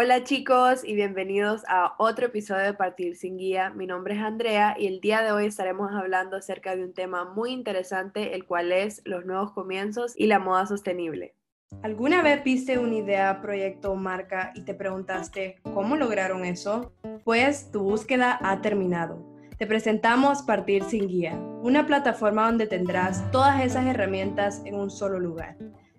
Hola chicos y bienvenidos a otro episodio de Partir sin Guía. Mi nombre es Andrea y el día de hoy estaremos hablando acerca de un tema muy interesante, el cual es los nuevos comienzos y la moda sostenible. ¿Alguna vez viste una idea, proyecto o marca y te preguntaste cómo lograron eso? Pues tu búsqueda ha terminado. Te presentamos Partir sin Guía, una plataforma donde tendrás todas esas herramientas en un solo lugar.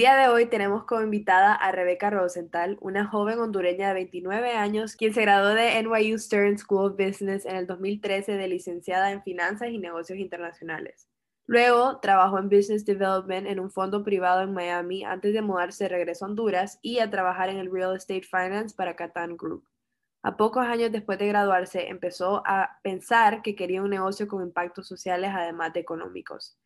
Día de hoy tenemos como invitada a Rebeca Rosenthal, una joven hondureña de 29 años, quien se graduó de NYU Stern School of Business en el 2013 de licenciada en Finanzas y Negocios Internacionales. Luego trabajó en Business Development en un fondo privado en Miami antes de mudarse de regreso a Honduras y a trabajar en el Real Estate Finance para Catan Group. A pocos años después de graduarse, empezó a pensar que quería un negocio con impactos sociales además de económicos.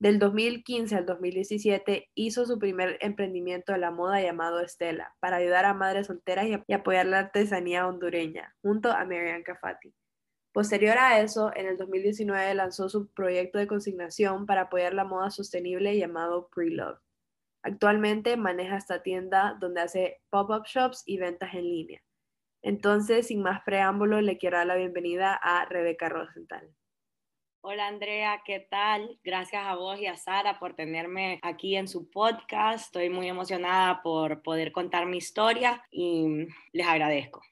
Del 2015 al 2017 hizo su primer emprendimiento de la moda llamado Estela para ayudar a madres solteras y apoyar la artesanía hondureña, junto a Marianne Cafati. Posterior a eso, en el 2019 lanzó su proyecto de consignación para apoyar la moda sostenible llamado Pre-Love. Actualmente maneja esta tienda donde hace pop-up shops y ventas en línea. Entonces, sin más preámbulo, le quiero dar la bienvenida a Rebeca Rosenthal. Hola Andrea, ¿qué tal? Gracias a vos y a Sara por tenerme aquí en su podcast. Estoy muy emocionada por poder contar mi historia y les agradezco.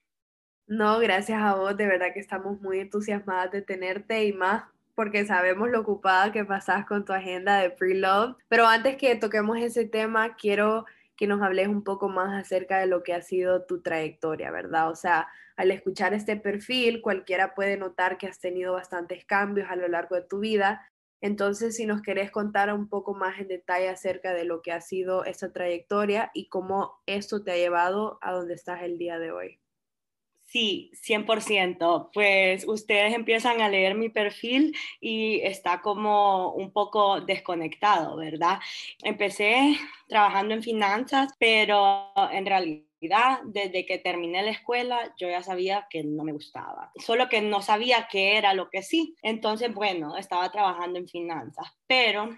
No, gracias a vos, de verdad que estamos muy entusiasmadas de tenerte y más porque sabemos lo ocupada que pasás con tu agenda de pre-love. Pero antes que toquemos ese tema, quiero que nos hables un poco más acerca de lo que ha sido tu trayectoria, ¿verdad? O sea, al escuchar este perfil, cualquiera puede notar que has tenido bastantes cambios a lo largo de tu vida. Entonces, si nos querés contar un poco más en detalle acerca de lo que ha sido esta trayectoria y cómo esto te ha llevado a donde estás el día de hoy. Sí, 100%. Pues ustedes empiezan a leer mi perfil y está como un poco desconectado, ¿verdad? Empecé trabajando en finanzas, pero en realidad desde que terminé la escuela yo ya sabía que no me gustaba, solo que no sabía qué era lo que sí. Entonces, bueno, estaba trabajando en finanzas, pero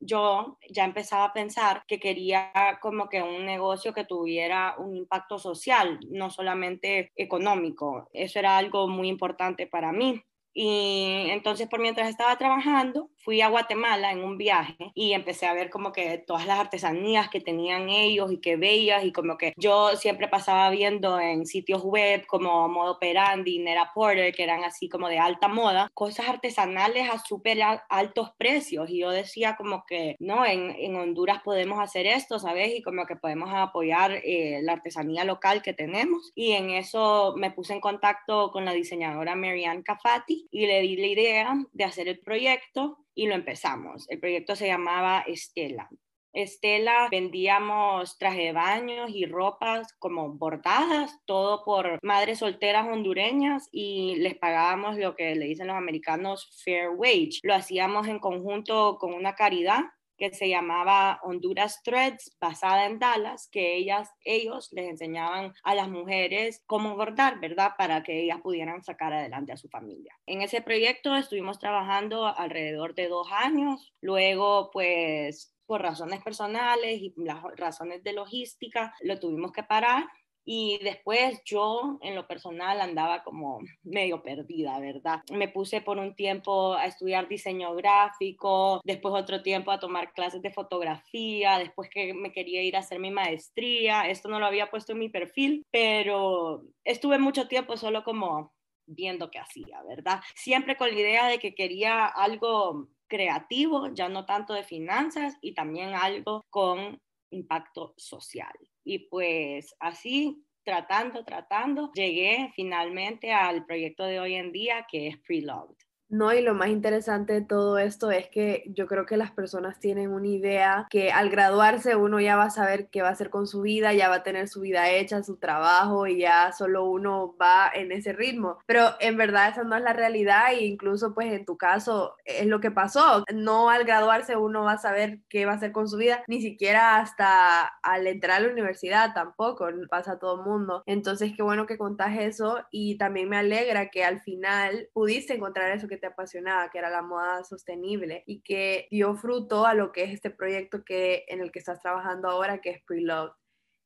yo ya empezaba a pensar que quería como que un negocio que tuviera un impacto social, no solamente económico. Eso era algo muy importante para mí. Y entonces, por mientras estaba trabajando, fui a Guatemala en un viaje y empecé a ver como que todas las artesanías que tenían ellos y que veías y como que yo siempre pasaba viendo en sitios web como Modo Operandi, Nera Porter, que eran así como de alta moda, cosas artesanales a súper altos precios y yo decía como que, no, en, en, Honduras podemos hacer esto, ¿sabes? Y como que podemos apoyar eh, la artesanía local que tenemos y en eso me puse en contacto con la diseñadora Marianne Cafati y le di la idea de hacer el proyecto y lo empezamos. El proyecto se llamaba Estela. Estela vendíamos traje de baños y ropas como bordadas, todo por madres solteras hondureñas y les pagábamos lo que le dicen los americanos fair wage. Lo hacíamos en conjunto con una caridad que se llamaba Honduras Threads, basada en Dallas, que ellas, ellos les enseñaban a las mujeres cómo bordar, ¿verdad? Para que ellas pudieran sacar adelante a su familia. En ese proyecto estuvimos trabajando alrededor de dos años. Luego, pues, por razones personales y las razones de logística, lo tuvimos que parar y después yo en lo personal andaba como medio perdida, ¿verdad? Me puse por un tiempo a estudiar diseño gráfico, después otro tiempo a tomar clases de fotografía, después que me quería ir a hacer mi maestría. Esto no lo había puesto en mi perfil, pero estuve mucho tiempo solo como viendo qué hacía, ¿verdad? Siempre con la idea de que quería algo creativo, ya no tanto de finanzas, y también algo con impacto social. Y pues así, tratando, tratando, llegué finalmente al proyecto de hoy en día que es Preloved. No, y lo más interesante de todo esto es que yo creo que las personas tienen una idea que al graduarse uno ya va a saber qué va a hacer con su vida, ya va a tener su vida hecha, su trabajo y ya solo uno va en ese ritmo. Pero en verdad esa no es la realidad e incluso pues en tu caso es lo que pasó. No al graduarse uno va a saber qué va a hacer con su vida, ni siquiera hasta al entrar a la universidad tampoco, pasa a todo el mundo. Entonces qué bueno que contás eso y también me alegra que al final pudiste encontrar eso que te apasionaba, que era la moda sostenible y que dio fruto a lo que es este proyecto que, en el que estás trabajando ahora, que es Preload.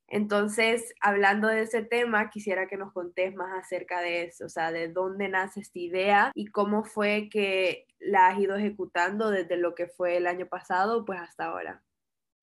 Entonces, hablando de ese tema, quisiera que nos contés más acerca de eso, o sea, de dónde nace esta idea y cómo fue que la has ido ejecutando desde lo que fue el año pasado, pues hasta ahora.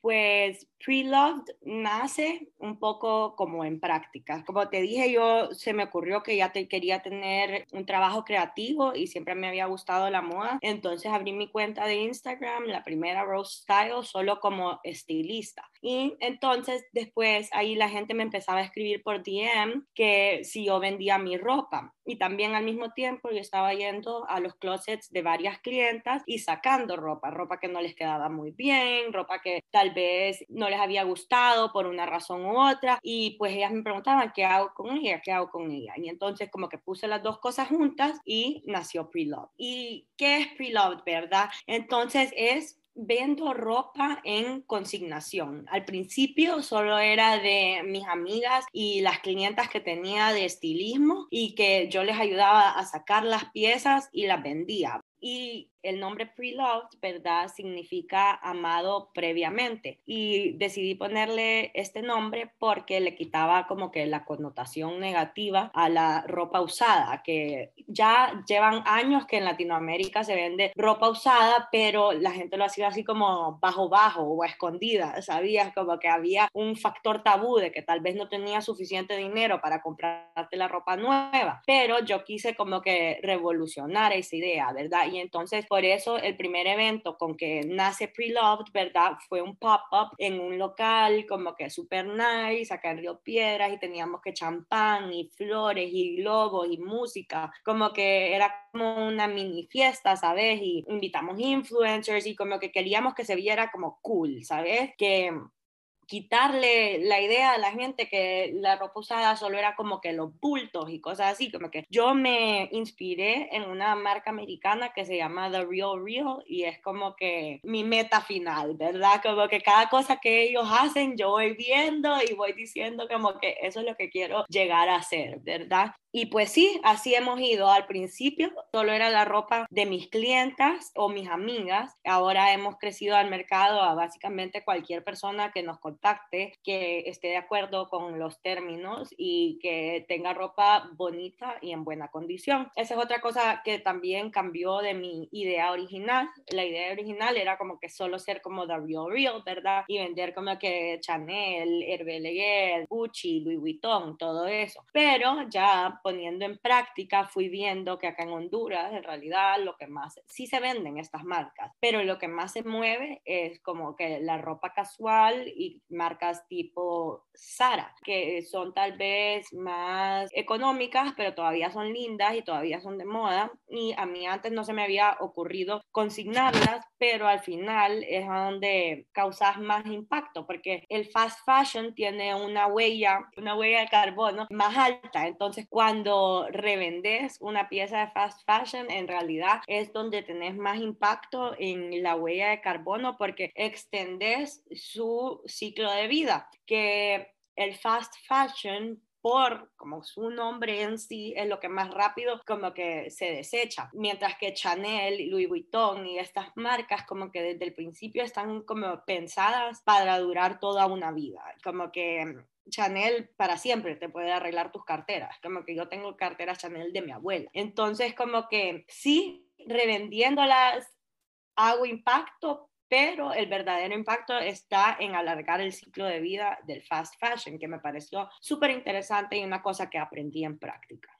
Pues Preloved nace un poco como en práctica. Como te dije, yo se me ocurrió que ya te quería tener un trabajo creativo y siempre me había gustado la moda. Entonces abrí mi cuenta de Instagram, la primera Rose Style, solo como estilista. Y entonces después ahí la gente me empezaba a escribir por DM que si yo vendía mi ropa. Y también al mismo tiempo yo estaba yendo a los closets de varias clientas y sacando ropa, ropa que no les quedaba muy bien, ropa que tal vez no les había gustado por una razón u otra. Y pues ellas me preguntaban, ¿qué hago con ella? ¿Qué hago con ella? Y entonces como que puse las dos cosas juntas y nació Preloved. ¿Y qué es Preloved, verdad? Entonces es vendo ropa en consignación. Al principio solo era de mis amigas y las clientas que tenía de estilismo y que yo les ayudaba a sacar las piezas y las vendía. Y el nombre Pre-Loved, ¿verdad? Significa amado previamente. Y decidí ponerle este nombre porque le quitaba como que la connotación negativa a la ropa usada, que ya llevan años que en Latinoamérica se vende ropa usada, pero la gente lo hacía así como bajo bajo o escondida, ¿sabías? Como que había un factor tabú de que tal vez no tenía suficiente dinero para comprarte la ropa nueva, pero yo quise como que revolucionar esa idea, ¿verdad? Y entonces por eso el primer evento con que nace Preloved, ¿verdad? Fue un pop-up en un local como que súper nice, acá en Río Piedras, y teníamos que champán y flores y globos y música, como que era como una mini fiesta, ¿sabes? Y invitamos influencers y como que queríamos que se viera como cool, ¿sabes? Que quitarle la idea a la gente que la ropa usada solo era como que los bultos y cosas así, como que yo me inspiré en una marca americana que se llama The Real Real y es como que mi meta final, ¿verdad? Como que cada cosa que ellos hacen yo voy viendo y voy diciendo como que eso es lo que quiero llegar a hacer, ¿verdad? Y pues sí, así hemos ido. Al principio solo era la ropa de mis clientas o mis amigas. Ahora hemos crecido al mercado a básicamente cualquier persona que nos contacte, que esté de acuerdo con los términos y que tenga ropa bonita y en buena condición. Esa es otra cosa que también cambió de mi idea original. La idea original era como que solo ser como The Real Real, ¿verdad? Y vender como que Chanel, Hervé Leguer, Gucci, Louis Vuitton, todo eso. Pero ya poniendo en práctica, fui viendo que acá en Honduras, en realidad, lo que más, sí se venden estas marcas, pero lo que más se mueve es como que la ropa casual y marcas tipo Sara, que son tal vez más económicas, pero todavía son lindas y todavía son de moda. Y a mí antes no se me había ocurrido consignarlas, pero al final es donde causas más impacto, porque el fast fashion tiene una huella, una huella de carbono más alta. Entonces, cuando cuando revendes una pieza de fast fashion, en realidad es donde tenés más impacto en la huella de carbono porque extendes su ciclo de vida, que el fast fashion por como su nombre en sí es lo que más rápido como que se desecha, mientras que Chanel, Louis Vuitton y estas marcas como que desde el principio están como pensadas para durar toda una vida, como que Chanel para siempre te puede arreglar tus carteras, como que yo tengo carteras Chanel de mi abuela. Entonces, como que sí, revendiéndolas hago impacto, pero el verdadero impacto está en alargar el ciclo de vida del fast fashion, que me pareció súper interesante y una cosa que aprendí en práctica.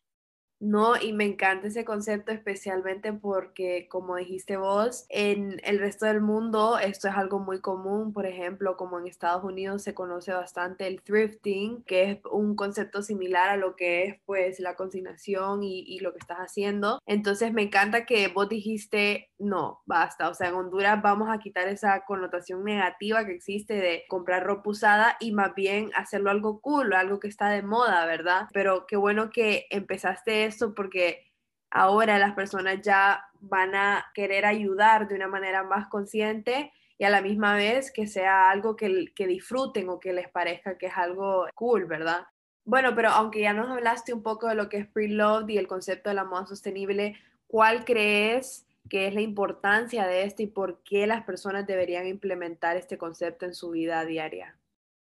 No, y me encanta ese concepto especialmente porque, como dijiste vos, en el resto del mundo esto es algo muy común. Por ejemplo, como en Estados Unidos se conoce bastante el thrifting, que es un concepto similar a lo que es pues la consignación y, lo que estás haciendo. Entonces me encanta que vos dijiste, no, basta. O sea, en Honduras vamos a quitar esa connotación negativa que existe de comprar ropa usada y más bien hacerlo algo cool, algo que está de moda, ¿verdad? Pero qué bueno que empezaste esto porque ahora las personas ya van a querer ayudar de una manera más consciente y a la misma vez que sea algo que, que disfruten o que les parezca que es algo cool, ¿verdad? Bueno, pero aunque ya nos hablaste un poco de lo que es pre-loved y el concepto de la moda sostenible, ¿cuál crees que es la importancia de esto y por qué las personas deberían implementar este concepto en su vida diaria?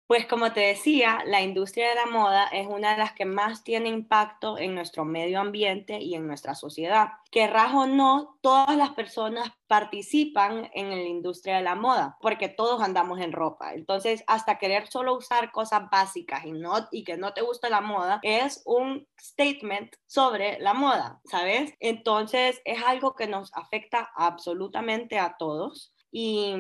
Pues como te decía, la industria de la moda es una de las que más tiene impacto en nuestro medio ambiente y en nuestra sociedad. Querrás o no, todas las personas participan en la industria de la moda, porque todos andamos en ropa. Entonces, hasta querer solo usar cosas básicas y, no, y que no te guste la moda, es un statement sobre la moda, ¿sabes? Entonces, es algo que nos afecta absolutamente a todos. Y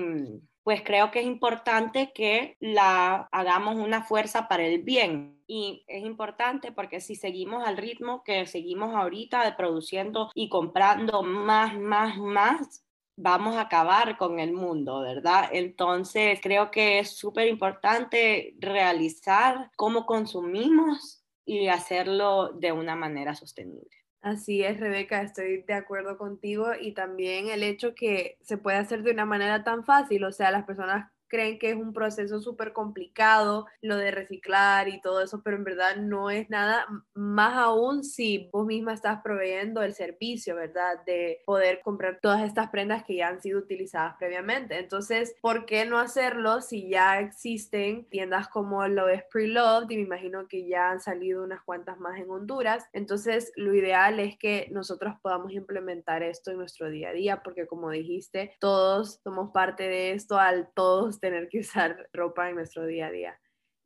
pues creo que es importante que la hagamos una fuerza para el bien. Y es importante porque si seguimos al ritmo que seguimos ahorita de produciendo y comprando más, más, más, vamos a acabar con el mundo, ¿verdad? Entonces creo que es súper importante realizar cómo consumimos y hacerlo de una manera sostenible. Así es, Rebeca, estoy de acuerdo contigo y también el hecho que se puede hacer de una manera tan fácil, o sea, las personas creen que es un proceso súper complicado lo de reciclar y todo eso, pero en verdad no es nada, más aún si vos misma estás proveyendo el servicio, ¿verdad? De poder comprar todas estas prendas que ya han sido utilizadas previamente. Entonces, ¿por qué no hacerlo si ya existen tiendas como lo es Preloved y me imagino que ya han salido unas cuantas más en Honduras? Entonces, lo ideal es que nosotros podamos implementar esto en nuestro día a día, porque como dijiste, todos somos parte de esto al todos tener que usar ropa en nuestro día a día.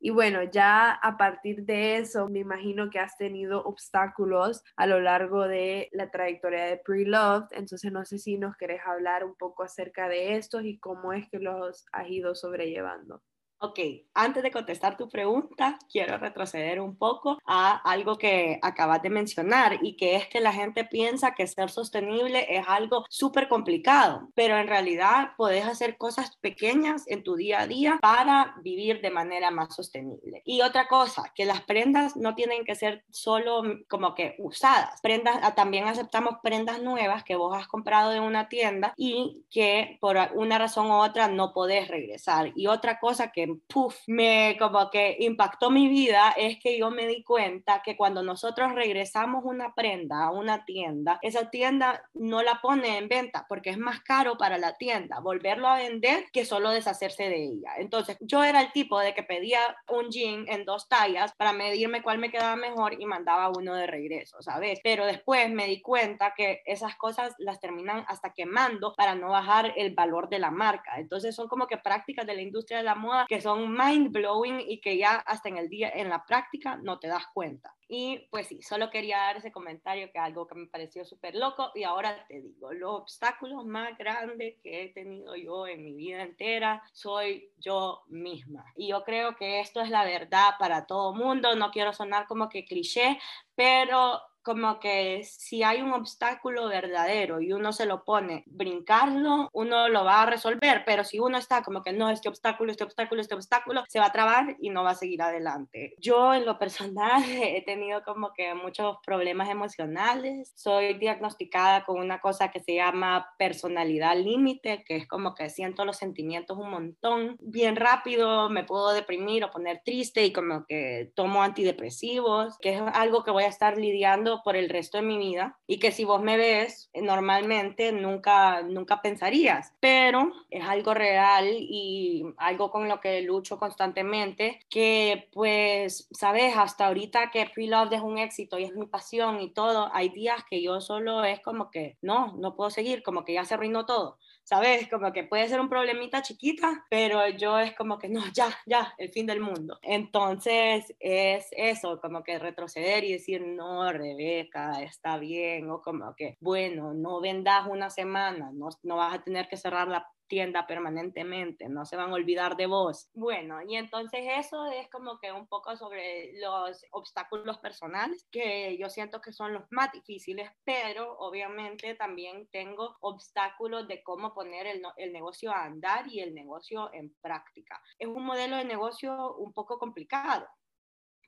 Y bueno, ya a partir de eso, me imagino que has tenido obstáculos a lo largo de la trayectoria de Pre-Loved. Entonces, no sé si nos querés hablar un poco acerca de estos y cómo es que los has ido sobrellevando. Ok, antes de contestar tu pregunta, quiero retroceder un poco a algo que acabas de mencionar y que es que la gente piensa que ser sostenible es algo súper complicado, pero en realidad puedes hacer cosas pequeñas en tu día a día para vivir de manera más sostenible. Y otra cosa, que las prendas no tienen que ser solo como que usadas. Prendas, ah, también aceptamos prendas nuevas que vos has comprado de una tienda y que por una razón u otra no podés regresar. Y otra cosa que puff, me como que impactó mi vida es que yo me di cuenta que cuando nosotros regresamos una prenda a una tienda, esa tienda no la pone en venta porque es más caro para la tienda volverlo a vender que solo deshacerse de ella. Entonces, yo era el tipo de que pedía un jean en dos tallas para medirme cuál me quedaba mejor y mandaba uno de regreso, ¿sabes? Pero después me di cuenta que esas cosas las terminan hasta quemando para no bajar el valor de la marca. Entonces, son como que prácticas de la industria de la moda que son mind blowing y que ya hasta en el día, en la práctica, no te das cuenta. Y pues sí, solo quería dar ese comentario que algo que me pareció súper loco y ahora te digo, los obstáculos más grandes que he tenido yo en mi vida entera soy yo misma. Y yo creo que esto es la verdad para todo mundo, no quiero sonar como que cliché, pero como que si hay un obstáculo verdadero y uno se lo pone, brincarlo, uno lo va a resolver, pero si uno está como que no, este obstáculo, este obstáculo, este obstáculo, se va a trabar y no va a seguir adelante. Yo en lo personal he tenido como que muchos problemas emocionales, soy diagnosticada con una cosa que se llama personalidad límite, que es como que siento los sentimientos un montón, bien rápido me puedo deprimir o poner triste y como que tomo antidepresivos, que es algo que voy a estar lidiando por el resto de mi vida y que si vos me ves eh, normalmente nunca, nunca pensarías, pero es algo real y algo con lo que lucho constantemente, que pues, sabes, hasta ahorita que Pre-Love es un éxito y es mi pasión y todo, hay días que yo solo es como que no, no puedo seguir, como que ya se arruinó todo ¿sabes? Como que puede ser un problemita chiquita, pero yo es como que no, ya, ya, el fin del mundo. Entonces es eso, como que retroceder y decir, no, Rebeca, está bien, o como que, bueno, no vendas una semana, no, no vas a tener que cerrar la tienda permanentemente, no se van a olvidar de vos. Bueno, y entonces eso es como que un poco sobre los obstáculos personales, que yo siento que son los más difíciles, pero obviamente también tengo obstáculos de cómo poner el, el negocio a andar y el negocio en práctica. Es un modelo de negocio un poco complicado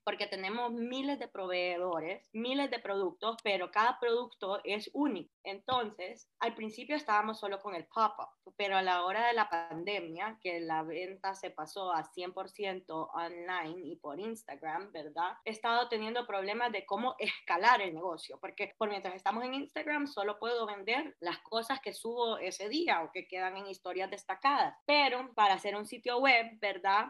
porque tenemos miles de proveedores, miles de productos, pero cada producto es único. Entonces, al principio estábamos solo con el pop-up, pero a la hora de la pandemia, que la venta se pasó a 100% online y por Instagram, ¿verdad? He estado teniendo problemas de cómo escalar el negocio, porque por mientras estamos en Instagram solo puedo vender las cosas que subo ese día o que quedan en historias destacadas, pero para hacer un sitio web, ¿verdad?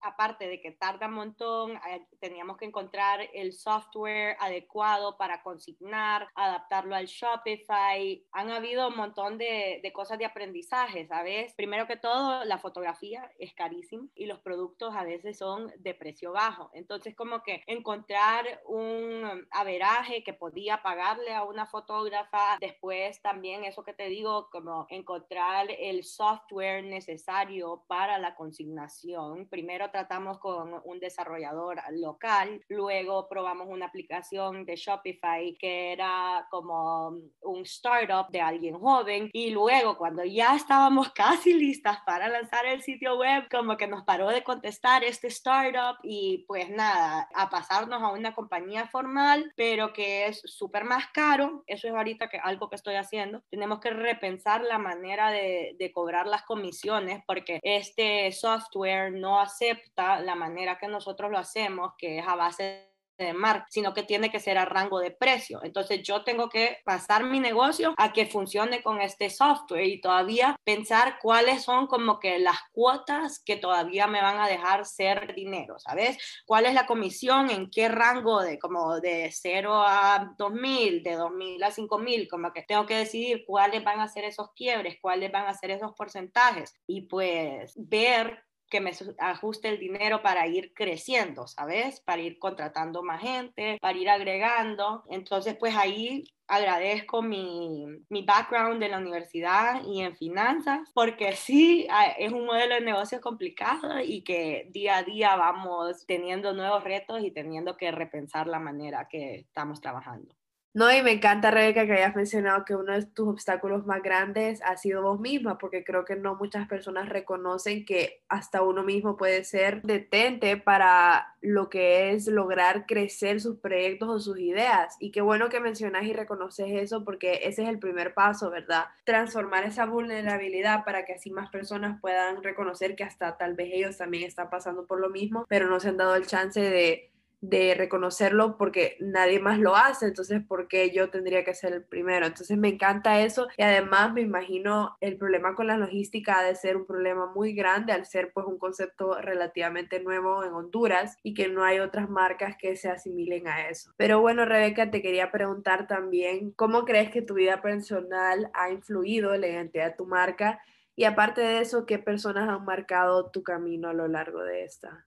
Aparte de que tarda un montón, eh, teníamos que encontrar el software adecuado para consignar, adaptarlo al Shopify. Han habido un montón de, de, cosas de aprendizaje, ¿sabes? Primero que todo, la fotografía es carísima y los productos a veces son de precio bajo. Entonces, como que encontrar un averaje que podía pagarle a una fotógrafa, después también eso que te digo, como encontrar el software necesario para la consignación. Primero tratamos con un desarrollador local, luego probamos una aplicación de Shopify que era como un startup de alguien joven y luego cuando ya estábamos casi listas para lanzar el sitio web, como que nos paró de contestar este startup y pues nada, a pasarnos a una compañía formal, pero que es súper más caro. Eso es ahorita que algo que estoy haciendo. Tenemos que repensar la manera de, de cobrar las comisiones porque este software no acepta la manera que nosotros lo hacemos, que es a base de marca, sino que tiene que ser a rango de precio. Entonces yo tengo que pasar mi negocio a que funcione con este software y todavía pensar cuáles son como que las cuotas que todavía me van a dejar ser dinero, ¿sabes? ¿Cuál es la comisión? ¿En qué rango de como de 0 a 2000, de 2000 a 5000? Como que tengo que decidir cuáles van a ser esos quiebres, cuáles van a ser esos porcentajes y pues ver que me ajuste el dinero para ir creciendo, ¿sabes? Para ir contratando más gente, para ir agregando. Entonces, pues ahí agradezco mi, mi background de la universidad y en finanzas, porque sí, es un modelo de negocio complicado y que día a día vamos teniendo nuevos retos y teniendo que repensar la manera que estamos trabajando. No, y me encanta, Rebeca, que hayas mencionado que uno de tus obstáculos más grandes ha sido vos misma, porque creo que no muchas personas reconocen que hasta uno mismo puede ser detente para lo que es lograr crecer sus proyectos o sus ideas. Y qué bueno que mencionas y reconoces eso, porque ese es el primer paso, ¿verdad? Transformar esa vulnerabilidad para que así más personas puedan reconocer que hasta tal vez ellos también están pasando por lo mismo, pero no se han dado el chance de de reconocerlo porque nadie más lo hace, entonces ¿por qué yo tendría que ser el primero? Entonces me encanta eso y además me imagino el problema con la logística ha de ser un problema muy grande al ser pues un concepto relativamente nuevo en Honduras y que no hay otras marcas que se asimilen a eso. Pero bueno, Rebeca, te quería preguntar también, ¿cómo crees que tu vida personal ha influido en la identidad de tu marca? Y aparte de eso, ¿qué personas han marcado tu camino a lo largo de esta?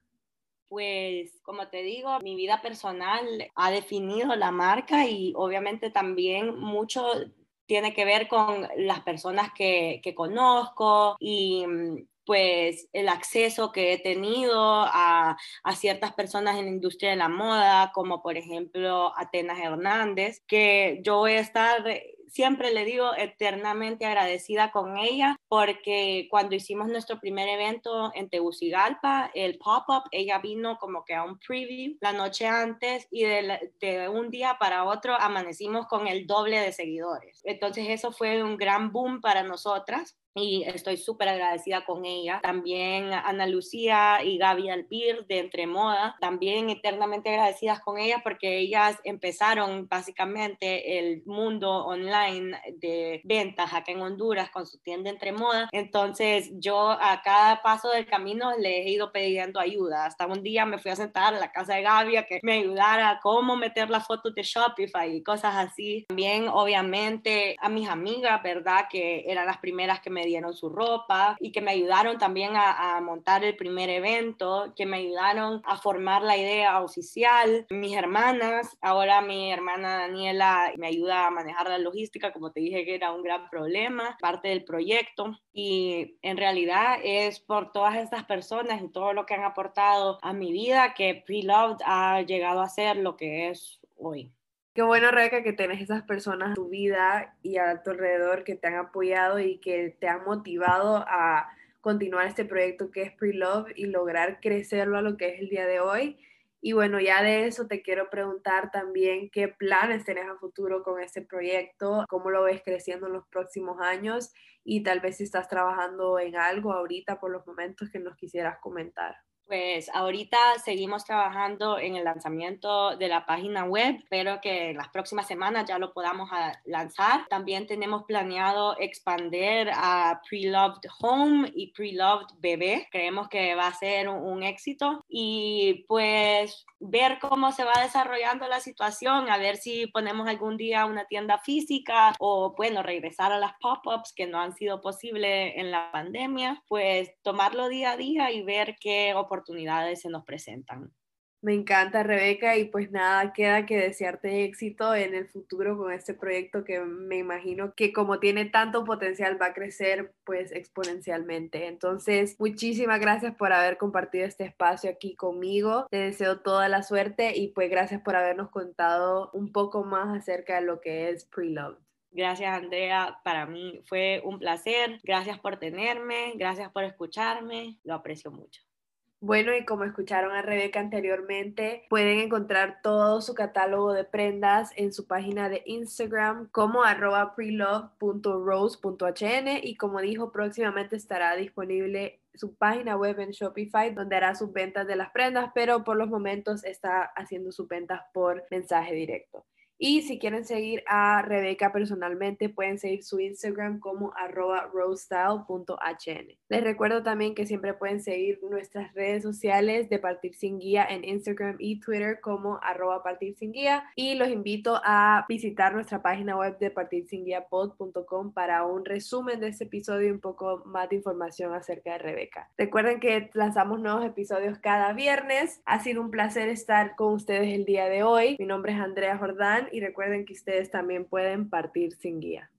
Pues como te digo, mi vida personal ha definido la marca y obviamente también mucho tiene que ver con las personas que, conozco y mm, pues el acceso que he tenido a, a, ciertas personas en la industria de la moda, como por ejemplo Atenas Hernández, que yo voy a estar siempre le digo eternamente agradecida con ella porque cuando hicimos nuestro primer evento en Tegucigalpa, el pop-up, ella vino como que a un preview la noche antes y de, de, un día para otro amanecimos con el doble de seguidores. Entonces eso fue un gran boom para nosotras y estoy súper agradecida con ella. También Ana Lucía y Gaby Albir de Entre Moda, también eternamente agradecidas con ellas porque ellas empezaron básicamente el mundo online de ventas acá en Honduras con su tienda Entre Moda. Entonces yo a cada paso del camino les he ido pidiendo ayuda. Hasta un día me fui a sentar a la casa de Gaby a que me ayudara a cómo meter las fotos de Shopify y cosas así. También obviamente a mis amigas, ¿verdad? Que eran las primeras que me me dieron su ropa y que me ayudaron también a, a montar el primer evento, que me ayudaron a formar la idea oficial. Mis hermanas, ahora mi hermana Daniela me ayuda a manejar la logística, como te dije que era un gran problema, parte del proyecto. Y en realidad es por todas estas personas y todo lo que han aportado a mi vida que Preloved ha llegado a ser lo que es hoy. Qué bueno, Rebeca, que tenés esas personas en tu vida y a tu alrededor que te han apoyado y que te han motivado a continuar este proyecto que es Pre-Love y lograr crecerlo a lo que es el día de hoy. Y bueno, ya de eso te quiero preguntar también qué planes tenés a futuro con este proyecto, cómo lo ves creciendo en los próximos años y tal vez si estás trabajando en algo ahorita por los momentos que nos quisieras comentar. Pues ahorita seguimos trabajando en el lanzamiento de la página web. Espero que en las próximas semanas ya lo podamos ah, lanzar. También tenemos planeado expandir a Preloved Home y Preloved Bebé. Creemos que va a ser un, un éxito. Y pues ver cómo se va desarrollando la situación, a ver si ponemos algún día una tienda física o bueno, regresar a las pop-ups que no han sido posibles en la pandemia, pues tomarlo día a día y ver qué oportunidades se nos presentan. Me encanta, Rebeca, y pues nada, queda que desearte éxito en el futuro con este proyecto que me imagino que como tiene tanto potencial va a crecer pues exponencialmente. Entonces, muchísimas gracias por haber compartido este espacio aquí conmigo. Te deseo toda la suerte y pues gracias por habernos contado un poco más acerca de lo que es Preloved. Gracias, Andrea. Para mí fue un placer. Gracias por tenerme. Gracias por escucharme. Lo aprecio mucho. Bueno, y como escucharon a Rebeca anteriormente, pueden encontrar todo su catálogo de prendas en su página de Instagram como arroba prelove.rose.hn y como dijo, próximamente estará disponible su página web en Shopify donde hará sus ventas de las prendas, pero por los momentos está haciendo sus ventas por mensaje directo. Y si quieren seguir a Rebeca personalmente, pueden seguir su Instagram como arroba rosestyle.hn. Les recuerdo también que siempre pueden seguir nuestras redes sociales de Partir Sin Guía en Instagram y Twitter como arroba Partir Sin Guía. Y los invito a visitar nuestra página web de partirsinguiapod.com para un resumen de este episodio y un poco más de información acerca de Rebeca. Recuerden que lanzamos nuevos episodios cada viernes. Ha sido un placer estar con ustedes el día de hoy. Mi nombre es Andrea Jordán y recuerden que ustedes también pueden partir sin guía.